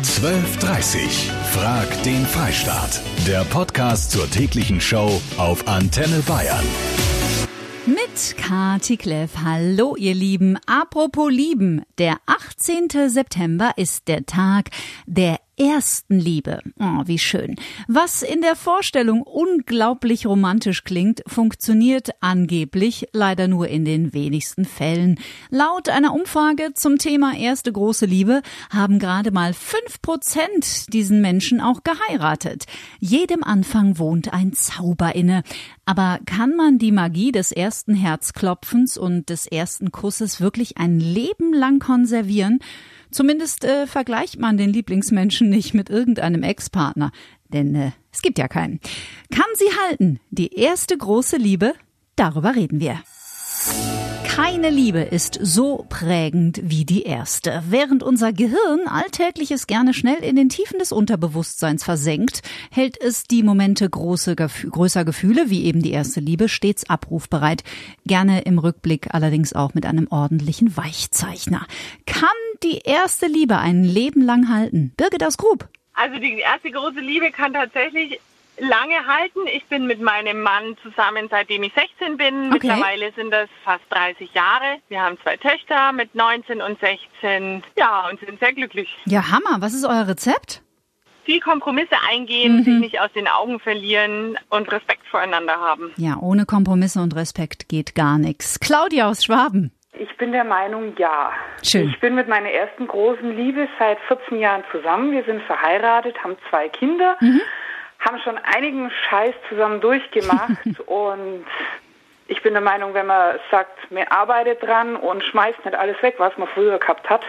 1230. Frag den Freistaat. Der Podcast zur täglichen Show auf Antenne Bayern. Mit Kati Kleff. Hallo, ihr Lieben. Apropos Lieben. Der 18. September ist der Tag der ersten Liebe. Oh, wie schön. Was in der Vorstellung unglaublich romantisch klingt, funktioniert angeblich leider nur in den wenigsten Fällen. Laut einer Umfrage zum Thema erste große Liebe haben gerade mal fünf Prozent diesen Menschen auch geheiratet. Jedem Anfang wohnt ein Zauber inne. Aber kann man die Magie des ersten Herzklopfens und des ersten Kusses wirklich ein Leben lang konservieren? Zumindest äh, vergleicht man den Lieblingsmenschen nicht mit irgendeinem Ex-Partner. Denn äh, es gibt ja keinen. Kann sie halten? Die erste große Liebe? Darüber reden wir. Keine Liebe ist so prägend wie die erste. Während unser Gehirn Alltägliches gerne schnell in den Tiefen des Unterbewusstseins versenkt, hält es die Momente große, größer Gefühle, wie eben die erste Liebe, stets abrufbereit. Gerne im Rückblick allerdings auch mit einem ordentlichen Weichzeichner. Kann die erste Liebe ein Leben lang halten? Birgit aus Grub. Also die erste große Liebe kann tatsächlich lange halten. Ich bin mit meinem Mann zusammen, seitdem ich 16 bin. Okay. Mittlerweile sind das fast 30 Jahre. Wir haben zwei Töchter mit 19 und 16. Ja, und sind sehr glücklich. Ja, Hammer. Was ist euer Rezept? Viel Kompromisse eingehen, mhm. sich nicht aus den Augen verlieren und Respekt voreinander haben. Ja, ohne Kompromisse und Respekt geht gar nichts. Claudia aus Schwaben. Ich bin der Meinung, ja. Schön. Ich bin mit meiner ersten großen Liebe seit 14 Jahren zusammen. Wir sind verheiratet, haben zwei Kinder. Mhm haben schon einigen Scheiß zusammen durchgemacht und ich bin der Meinung, wenn man sagt, man arbeitet dran und schmeißt nicht alles weg, was man früher gehabt hat,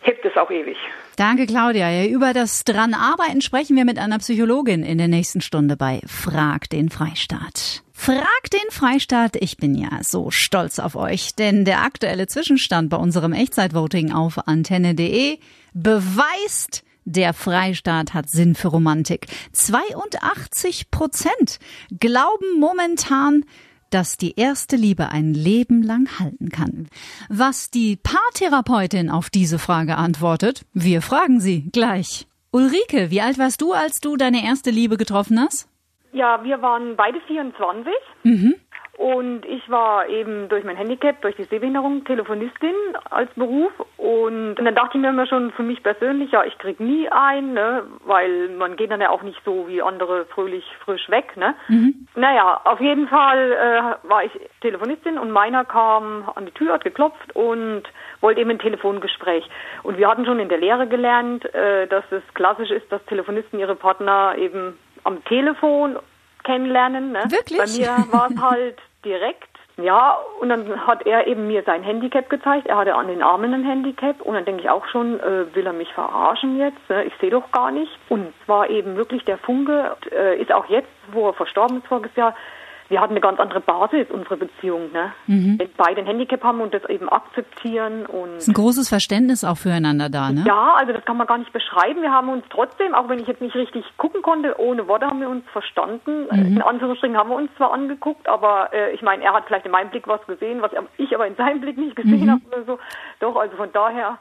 hebt es auch ewig. Danke, Claudia. Über das dran arbeiten sprechen wir mit einer Psychologin in der nächsten Stunde bei Frag den Freistaat. Frag den Freistaat. Ich bin ja so stolz auf euch, denn der aktuelle Zwischenstand bei unserem Echtzeitvoting auf antenne.de beweist, der Freistaat hat Sinn für Romantik. 82 Prozent glauben momentan, dass die erste Liebe ein Leben lang halten kann. Was die Paartherapeutin auf diese Frage antwortet, wir fragen sie gleich. Ulrike, wie alt warst du, als du deine erste Liebe getroffen hast? Ja, wir waren beide 24. Mhm. Und ich war eben durch mein Handicap, durch die Sehbehinderung Telefonistin als Beruf. Und, dann dachte ich mir immer schon für mich persönlich, ja, ich krieg nie ein, ne, weil man geht dann ja auch nicht so wie andere fröhlich frisch weg. Ne? Mhm. Naja, auf jeden Fall äh, war ich Telefonistin und meiner kam an die Tür, hat geklopft und wollte eben ein Telefongespräch. Und wir hatten schon in der Lehre gelernt, äh, dass es klassisch ist, dass Telefonisten ihre Partner eben am Telefon kennenlernen. Ne? Wirklich? Bei mir war es halt direkt. Ja, und dann hat er eben mir sein Handicap gezeigt. Er hatte an den Armen ein Handicap. Und dann denke ich auch schon, äh, will er mich verarschen jetzt? Ne? Ich sehe doch gar nicht. Und es war eben wirklich der Funke. Äh, ist auch jetzt, wo er verstorben ist voriges Jahr, wir hatten eine ganz andere Basis, unsere Beziehung. Ne? Mhm. Wenn beide ein Handicap haben und das eben akzeptieren. Und ist ein großes Verständnis auch füreinander da, ne? Ja, also das kann man gar nicht beschreiben. Wir haben uns trotzdem, auch wenn ich jetzt nicht richtig gucken konnte, ohne Worte haben wir uns verstanden. Mhm. In Anführungsstrichen haben wir uns zwar angeguckt, aber äh, ich meine, er hat vielleicht in meinem Blick was gesehen, was ich aber in seinem Blick nicht gesehen mhm. habe oder so. Doch, also von daher.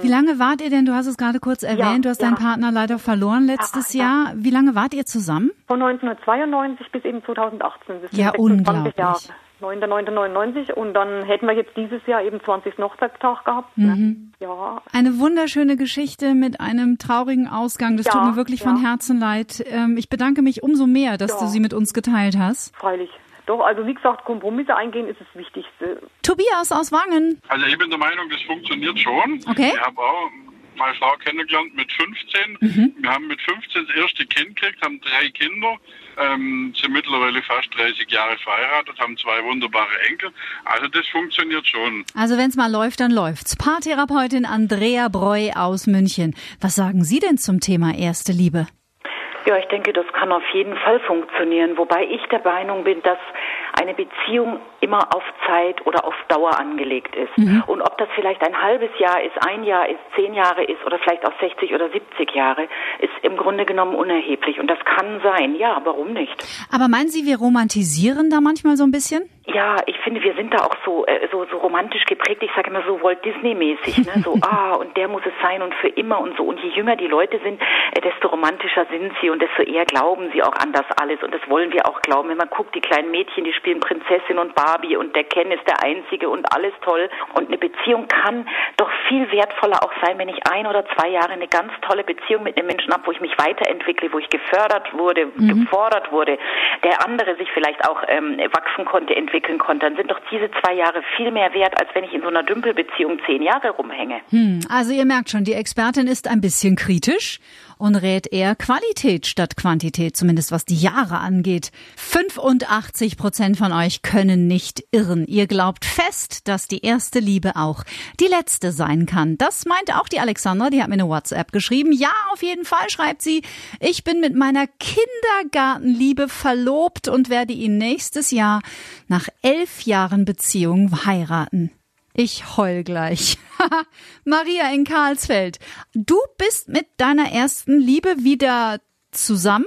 Wie lange wart ihr denn, du hast es gerade kurz erwähnt, ja, du hast ja. deinen Partner leider verloren letztes ja, Jahr. Wie lange wart ihr zusammen? Von 1992 bis eben 2018. Das ja, unglaublich. Jahre. 9.9.99 und dann hätten wir jetzt dieses Jahr eben 20. Hochzeitstag gehabt. Ne? Mhm. Ja. Eine wunderschöne Geschichte mit einem traurigen Ausgang. Das ja, tut mir wirklich ja. von Herzen leid. Ähm, ich bedanke mich umso mehr, dass ja. du sie mit uns geteilt hast. Freilich. Doch, also wie gesagt, Kompromisse eingehen ist das Wichtigste. Tobias aus Wangen. Also ich bin der Meinung, das funktioniert schon. Okay. Ich habe auch meine Frau kennengelernt mit 15. Mhm. Wir haben mit 15 das erste Kind gekriegt, haben drei Kinder, ähm, sind mittlerweile fast 30 Jahre verheiratet, haben zwei wunderbare Enkel. Also das funktioniert schon. Also wenn es mal läuft, dann läuft's. Paartherapeutin Andrea Breu aus München. Was sagen Sie denn zum Thema erste Liebe? Ja, ich denke, das kann auf jeden Fall funktionieren. Wobei ich der Meinung bin, dass eine Beziehung immer auf Zeit oder auf Dauer angelegt ist. Mhm. Und ob das vielleicht ein halbes Jahr ist, ein Jahr ist, zehn Jahre ist oder vielleicht auch 60 oder 70 Jahre, ist im Grunde genommen unerheblich. Und das kann sein. Ja, warum nicht? Aber meinen Sie, wir romantisieren da manchmal so ein bisschen? Ja, ich finde, wir sind da auch so äh, so, so romantisch geprägt. Ich sage immer so Walt Disney-mäßig, ne? So, ah, und der muss es sein und für immer und so. Und je jünger die Leute sind, äh, desto romantischer sind sie und desto eher glauben sie auch an das alles. Und das wollen wir auch glauben. Wenn man guckt, die kleinen Mädchen, die spielen Prinzessin und Barbie und der Ken ist der Einzige und alles toll. Und eine Beziehung kann doch viel wertvoller auch sein, wenn ich ein oder zwei Jahre eine ganz tolle Beziehung mit einem Menschen habe, wo ich mich weiterentwickle, wo ich gefördert wurde, mhm. gefordert wurde, der andere sich vielleicht auch ähm, wachsen konnte, entwickeln entwickeln konnte, dann sind doch diese zwei Jahre viel mehr wert, als wenn ich in so einer Dümpelbeziehung zehn Jahre rumhänge. Hm, also ihr merkt schon, die Expertin ist ein bisschen kritisch und rät eher Qualität statt Quantität, zumindest was die Jahre angeht. 85 Prozent von euch können nicht irren. Ihr glaubt fest, dass die erste Liebe auch die letzte sein kann. Das meint auch die Alexandra, die hat mir eine WhatsApp geschrieben. Ja, auf jeden Fall, schreibt sie. Ich bin mit meiner Kindergartenliebe verlobt und werde ihn nächstes Jahr nach elf Jahren Beziehung heiraten. Ich heul gleich. Maria in Karlsfeld, du bist mit deiner ersten Liebe wieder zusammen?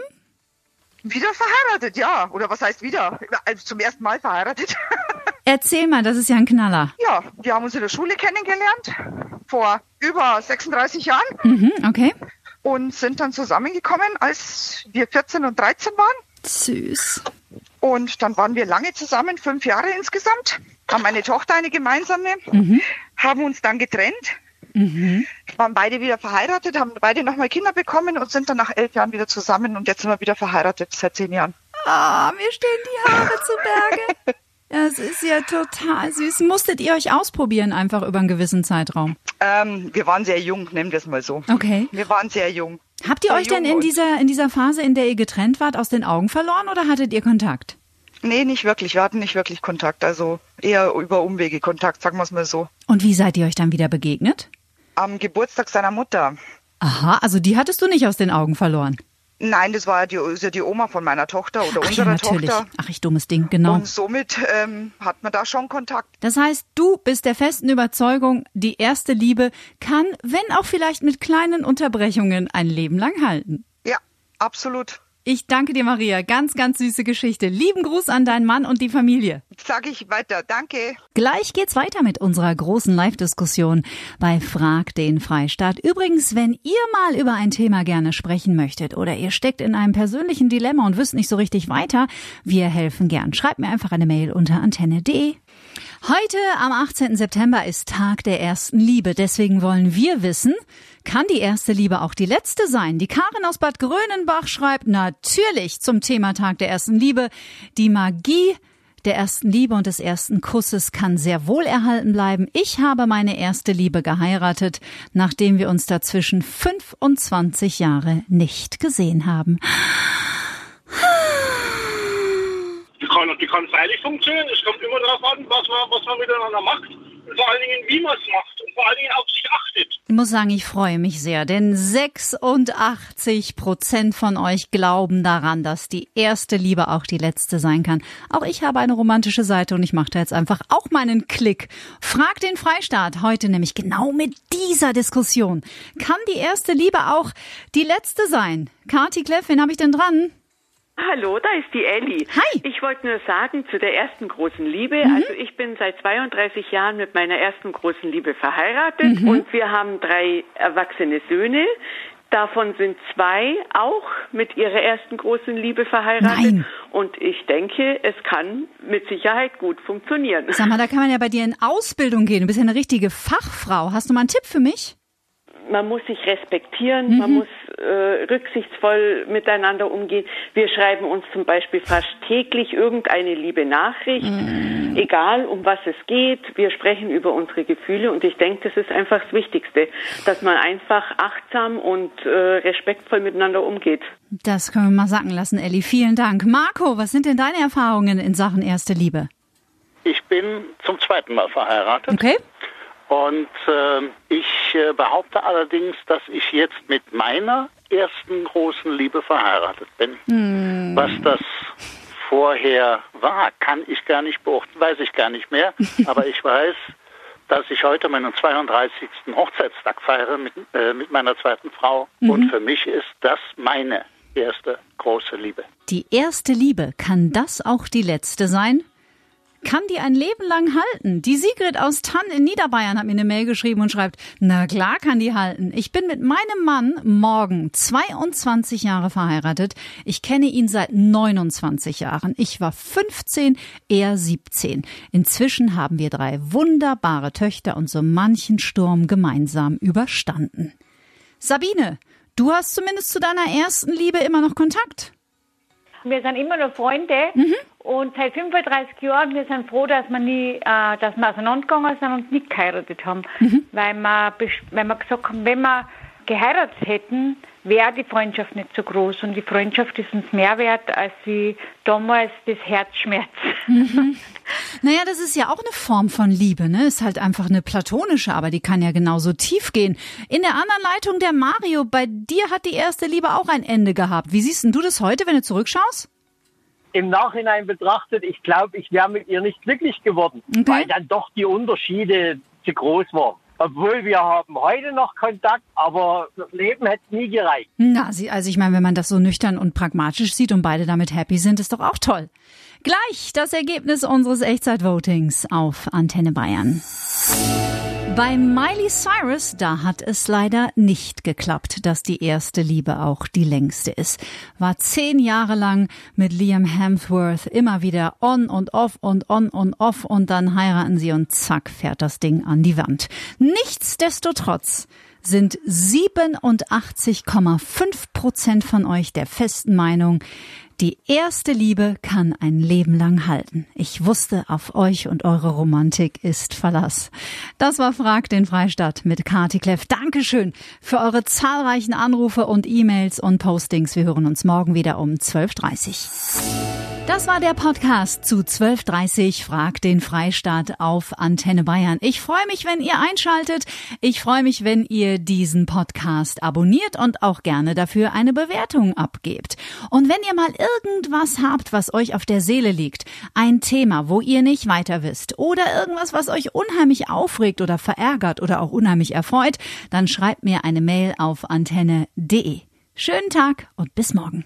Wieder verheiratet, ja. Oder was heißt wieder? Also zum ersten Mal verheiratet. Erzähl mal, das ist ja ein Knaller. Ja, wir haben uns in der Schule kennengelernt. Vor über 36 Jahren. Mhm, okay. Und sind dann zusammengekommen, als wir 14 und 13 waren. Süß. Und dann waren wir lange zusammen, fünf Jahre insgesamt, haben eine Tochter, eine gemeinsame, mhm. haben uns dann getrennt, mhm. waren beide wieder verheiratet, haben beide nochmal Kinder bekommen und sind dann nach elf Jahren wieder zusammen und jetzt sind wir wieder verheiratet seit zehn Jahren. Ah, mir stehen die Haare zu Berge. Das ist ja total süß. Musstet ihr euch ausprobieren einfach über einen gewissen Zeitraum? Ähm, wir waren sehr jung, nehmen wir es mal so. Okay. Wir waren sehr jung. Habt ihr euch denn in dieser, in dieser Phase, in der ihr getrennt wart, aus den Augen verloren oder hattet ihr Kontakt? Nee, nicht wirklich. Wir hatten nicht wirklich Kontakt. Also eher über Umwege Kontakt, sagen wir es mal so. Und wie seid ihr euch dann wieder begegnet? Am Geburtstag seiner Mutter. Aha, also die hattest du nicht aus den Augen verloren. Nein, das war die, ist ja die Oma von meiner Tochter oder Ach, unserer ja, natürlich. Tochter. Ach, ich dummes Ding, genau. Und somit ähm, hat man da schon Kontakt. Das heißt, du bist der festen Überzeugung, die erste Liebe kann, wenn auch vielleicht mit kleinen Unterbrechungen, ein Leben lang halten. Ja, absolut. Ich danke dir, Maria. Ganz, ganz süße Geschichte. Lieben Gruß an deinen Mann und die Familie. Sag ich weiter. Danke. Gleich geht's weiter mit unserer großen Live-Diskussion bei Frag den Freistaat. Übrigens, wenn ihr mal über ein Thema gerne sprechen möchtet oder ihr steckt in einem persönlichen Dilemma und wisst nicht so richtig weiter, wir helfen gern. Schreibt mir einfach eine Mail unter antenne.de. Heute am 18. September ist Tag der ersten Liebe. Deswegen wollen wir wissen, kann die erste Liebe auch die letzte sein? Die Karin aus Bad Grönenbach schreibt natürlich zum Thema Tag der ersten Liebe. Die Magie der ersten Liebe und des ersten Kusses kann sehr wohl erhalten bleiben. Ich habe meine erste Liebe geheiratet, nachdem wir uns dazwischen 25 Jahre nicht gesehen haben. Kann, die kann freilich funktionieren. Es kommt immer darauf an, was man, was man miteinander macht. Und vor allen Dingen, wie man es macht. Und vor allen Dingen auf sich achtet. Ich muss sagen, ich freue mich sehr, denn 86 Prozent von euch glauben daran, dass die erste Liebe auch die letzte sein kann. Auch ich habe eine romantische Seite und ich mache da jetzt einfach auch meinen Klick. Frag den Freistaat heute nämlich genau mit dieser Diskussion. Kann die erste Liebe auch die letzte sein? Kati Kleff, wen habe ich denn dran? Hallo, da ist die Elli. Hi. Ich wollte nur sagen zu der ersten großen Liebe. Mhm. Also ich bin seit 32 Jahren mit meiner ersten großen Liebe verheiratet mhm. und wir haben drei erwachsene Söhne. Davon sind zwei auch mit ihrer ersten großen Liebe verheiratet. Nein. Und ich denke, es kann mit Sicherheit gut funktionieren. Sag mal, da kann man ja bei dir in Ausbildung gehen. Du bist ja eine richtige Fachfrau. Hast du mal einen Tipp für mich? man muss sich respektieren, mhm. man muss äh, rücksichtsvoll miteinander umgehen. Wir schreiben uns zum Beispiel fast täglich irgendeine liebe Nachricht, mhm. egal um was es geht. Wir sprechen über unsere Gefühle und ich denke, das ist einfach das Wichtigste, dass man einfach achtsam und äh, respektvoll miteinander umgeht. Das können wir mal sacken lassen, Elli. Vielen Dank. Marco, was sind denn deine Erfahrungen in Sachen erste Liebe? Ich bin zum zweiten Mal verheiratet. Okay. Und äh, ich äh, behaupte allerdings, dass ich jetzt mit meiner ersten großen Liebe verheiratet bin. Mm. Was das vorher war, kann ich gar nicht beurteilen, weiß ich gar nicht mehr. Aber ich weiß, dass ich heute meinen 32. Hochzeitstag feiere mit, äh, mit meiner zweiten Frau. Mhm. Und für mich ist das meine erste große Liebe. Die erste Liebe, kann das auch die letzte sein? Kann die ein Leben lang halten? Die Sigrid aus Tann in Niederbayern hat mir eine Mail geschrieben und schreibt, na klar kann die halten. Ich bin mit meinem Mann morgen 22 Jahre verheiratet. Ich kenne ihn seit 29 Jahren. Ich war 15, er 17. Inzwischen haben wir drei wunderbare Töchter und so manchen Sturm gemeinsam überstanden. Sabine, du hast zumindest zu deiner ersten Liebe immer noch Kontakt. Wir sind immer noch Freunde mhm. Und seit 35 Jahren, wir sind froh, dass wir nie, äh, dass wir auseinandergegangen sind und nicht geheiratet haben. Mhm. Weil, wir, weil wir gesagt haben, wenn wir geheiratet hätten, wäre die Freundschaft nicht so groß. Und die Freundschaft ist uns mehr wert als wie damals das Herzschmerz. Mhm. Naja, das ist ja auch eine Form von Liebe, ne? Ist halt einfach eine platonische, aber die kann ja genauso tief gehen. In der anderen Leitung der Mario, bei dir hat die erste Liebe auch ein Ende gehabt. Wie siehst denn du das heute, wenn du zurückschaust? Im Nachhinein betrachtet, ich glaube, ich wäre mit ihr nicht glücklich geworden, okay. weil dann doch die Unterschiede zu groß waren obwohl wir haben heute noch Kontakt, aber das Leben hätte nie gereicht. Na, also ich meine, wenn man das so nüchtern und pragmatisch sieht und beide damit happy sind, ist doch auch toll. Gleich das Ergebnis unseres Echtzeitvotings auf Antenne Bayern. Bei Miley Cyrus, da hat es leider nicht geklappt, dass die erste Liebe auch die längste ist. War zehn Jahre lang mit Liam Hemsworth immer wieder on und off und on und off und dann heiraten sie und zack fährt das Ding an die Wand. Nichtsdestotrotz sind 87,5 Prozent von euch der festen Meinung, die erste Liebe kann ein Leben lang halten. Ich wusste, auf euch und eure Romantik ist Verlass. Das war Frag den Freistadt mit Kati Kleff. Dankeschön für eure zahlreichen Anrufe und E-Mails und Postings. Wir hören uns morgen wieder um 12.30 Uhr. Das war der Podcast zu 12.30 Frag den Freistaat auf Antenne Bayern. Ich freue mich, wenn ihr einschaltet. Ich freue mich, wenn ihr diesen Podcast abonniert und auch gerne dafür eine Bewertung abgebt. Und wenn ihr mal irgendwas habt, was euch auf der Seele liegt, ein Thema, wo ihr nicht weiter wisst oder irgendwas, was euch unheimlich aufregt oder verärgert oder auch unheimlich erfreut, dann schreibt mir eine Mail auf antenne.de. Schönen Tag und bis morgen.